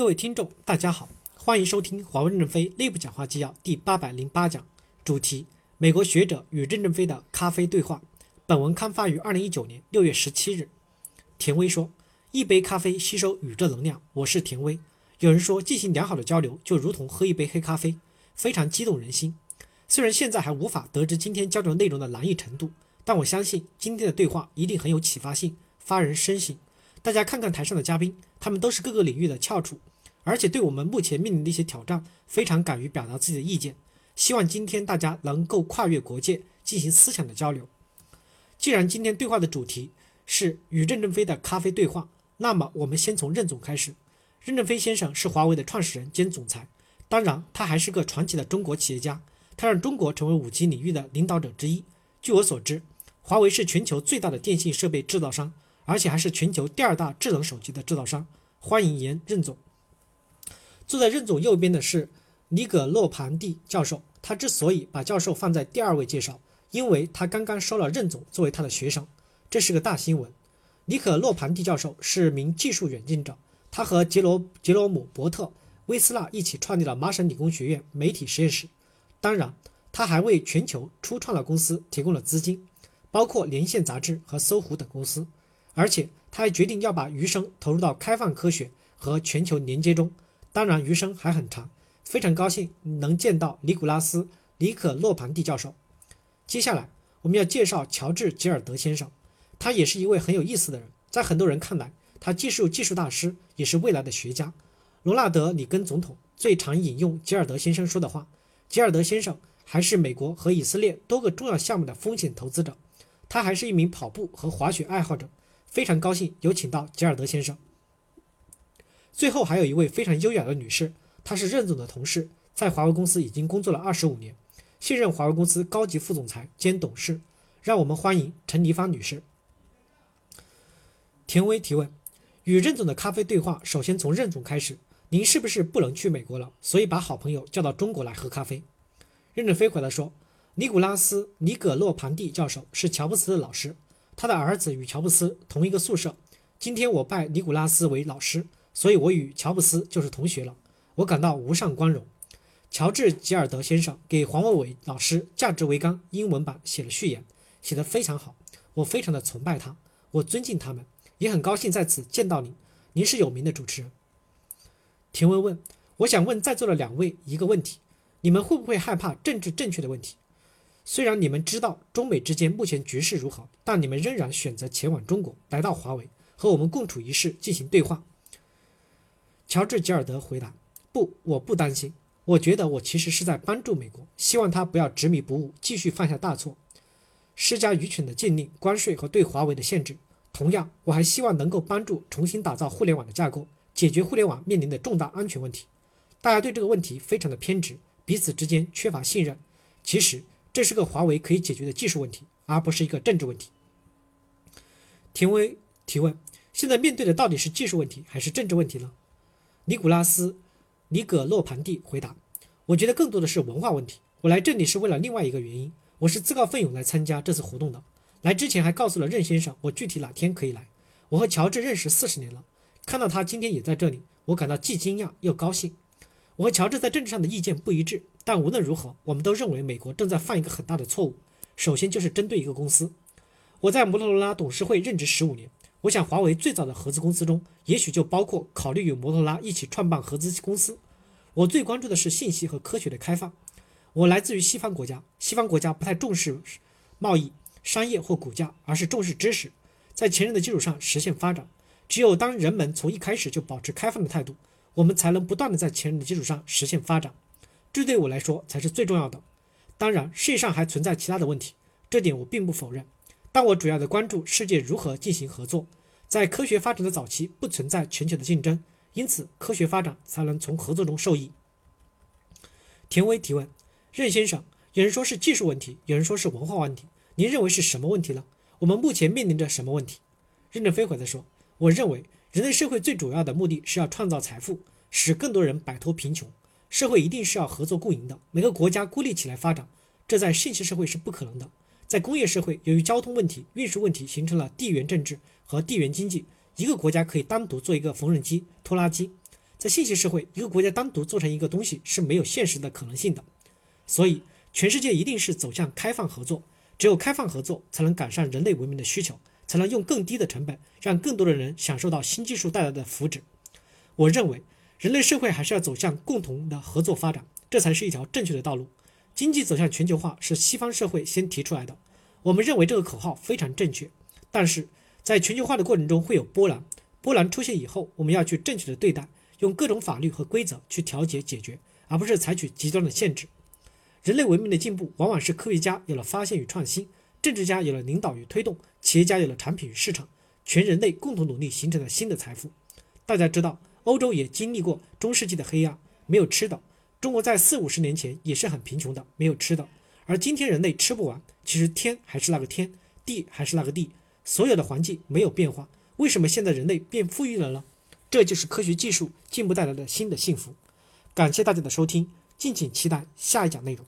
各位听众，大家好，欢迎收听华为任正非内部讲话纪要第八百零八讲，主题：美国学者与任正非的咖啡对话。本文刊发于二零一九年六月十七日。田威说：“一杯咖啡吸收宇宙能量。”我是田威。有人说，进行良好的交流就如同喝一杯黑咖啡，非常激动人心。虽然现在还无法得知今天交流内容的难易程度，但我相信今天的对话一定很有启发性，发人深省。大家看看台上的嘉宾，他们都是各个领域的翘楚，而且对我们目前面临的一些挑战非常敢于表达自己的意见。希望今天大家能够跨越国界进行思想的交流。既然今天对话的主题是与任正非的咖啡对话，那么我们先从任总开始。任正非先生是华为的创始人兼总裁，当然他还是个传奇的中国企业家，他让中国成为五 G 领域的领导者之一。据我所知，华为是全球最大的电信设备制造商。而且还是全球第二大智能手机的制造商。欢迎严任总。坐在任总右边的是尼葛洛庞蒂教授。他之所以把教授放在第二位介绍，因为他刚刚收了任总作为他的学生，这是个大新闻。尼可洛庞蒂教授是名技术远近者，他和杰罗杰罗姆伯特威斯纳一起创立了麻省理工学院媒体实验室。当然，他还为全球初创的公司提供了资金，包括连线杂志和搜狐等公司。而且他还决定要把余生投入到开放科学和全球连接中，当然余生还很长。非常高兴能见到尼古拉斯·尼可洛庞蒂教授。接下来我们要介绍乔治·吉尔德先生，他也是一位很有意思的人。在很多人看来，他既是技术大师，也是未来的学家。罗纳德·里根总统最常引用吉尔德先生说的话。吉尔德先生还是美国和以色列多个重要项目的风险投资者，他还是一名跑步和滑雪爱好者。非常高兴有请到吉尔德先生。最后还有一位非常优雅的女士，她是任总的同事，在华为公司已经工作了二十五年，现任华为公司高级副总裁兼董事。让我们欢迎陈黎芳女士。田威提问：与任总的咖啡对话，首先从任总开始。您是不是不能去美国了，所以把好朋友叫到中国来喝咖啡？任正非回答说：尼古拉斯·尼葛洛庞蒂教授是乔布斯的老师。他的儿子与乔布斯同一个宿舍。今天我拜尼古拉斯为老师，所以我与乔布斯就是同学了。我感到无上光荣。乔治·吉尔德先生给黄伟伟老师《价值为纲》英文版写了序言，写得非常好。我非常的崇拜他，我尊敬他们，也很高兴在此见到您。您是有名的主持人。田文问：我想问在座的两位一个问题：你们会不会害怕政治正确的问题？虽然你们知道中美之间目前局势如何，但你们仍然选择前往中国，来到华为和我们共处一室进行对话。乔治·吉尔德回答：“不，我不担心。我觉得我其实是在帮助美国，希望他不要执迷不悟，继续犯下大错，施加愚蠢的禁令、关税和对华为的限制。同样，我还希望能够帮助重新打造互联网的架构，解决互联网面临的重大安全问题。大家对这个问题非常的偏执，彼此之间缺乏信任。其实。”这是个华为可以解决的技术问题，而不是一个政治问题。田威提问：现在面对的到底是技术问题还是政治问题呢？尼古拉斯·尼葛洛庞蒂回答：我觉得更多的是文化问题。我来这里是为了另外一个原因，我是自告奋勇来参加这次活动的。来之前还告诉了任先生我具体哪天可以来。我和乔治认识四十年了，看到他今天也在这里，我感到既惊讶又高兴。我和乔治在政治上的意见不一致。但无论如何，我们都认为美国正在犯一个很大的错误。首先就是针对一个公司。我在摩托罗拉董事会任职十五年，我想华为最早的合资公司中，也许就包括考虑与摩托拉一起创办合资公司。我最关注的是信息和科学的开放。我来自于西方国家，西方国家不太重视贸易、商业或股价，而是重视知识，在前人的基础上实现发展。只有当人们从一开始就保持开放的态度，我们才能不断的在前人的基础上实现发展。这对我来说才是最重要的。当然，世界上还存在其他的问题，这点我并不否认。但我主要的关注世界如何进行合作。在科学发展的早期，不存在全球的竞争，因此科学发展才能从合作中受益。田威提问：任先生，有人说是技术问题，有人说是文化问题，您认为是什么问题呢？我们目前面临着什么问题？任正非回答说：我认为人类社会最主要的目的是要创造财富，使更多人摆脱贫穷。社会一定是要合作共赢的。每个国家孤立起来发展，这在信息社会是不可能的。在工业社会，由于交通问题、运输问题，形成了地缘政治和地缘经济。一个国家可以单独做一个缝纫机、拖拉机，在信息社会，一个国家单独做成一个东西是没有现实的可能性的。所以，全世界一定是走向开放合作。只有开放合作，才能改善人类文明的需求，才能用更低的成本让更多的人享受到新技术带来的福祉。我认为，人类社会还是要走向共同的合作发展，这才是一条正确的道路。经济走向全球化是西方社会先提出来的，我们认为这个口号非常正确。但是在全球化的过程中会有波澜，波澜出现以后，我们要去正确的对待，用各种法律和规则去调节解决，而不是采取极端的限制。人类文明的进步，往往是科学家有了发现与创新，政治家有了领导与推动，企业家有了产品与市场，全人类共同努力形成了新的财富。大家知道，欧洲也经历过中世纪的黑暗，没有吃的。中国在四五十年前也是很贫穷的，没有吃的。而今天人类吃不完，其实天还是那个天，地还是那个地，所有的环境没有变化。为什么现在人类变富裕了呢？这就是科学技术进步带来的新的幸福。感谢大家的收听，敬请期待下一讲内容。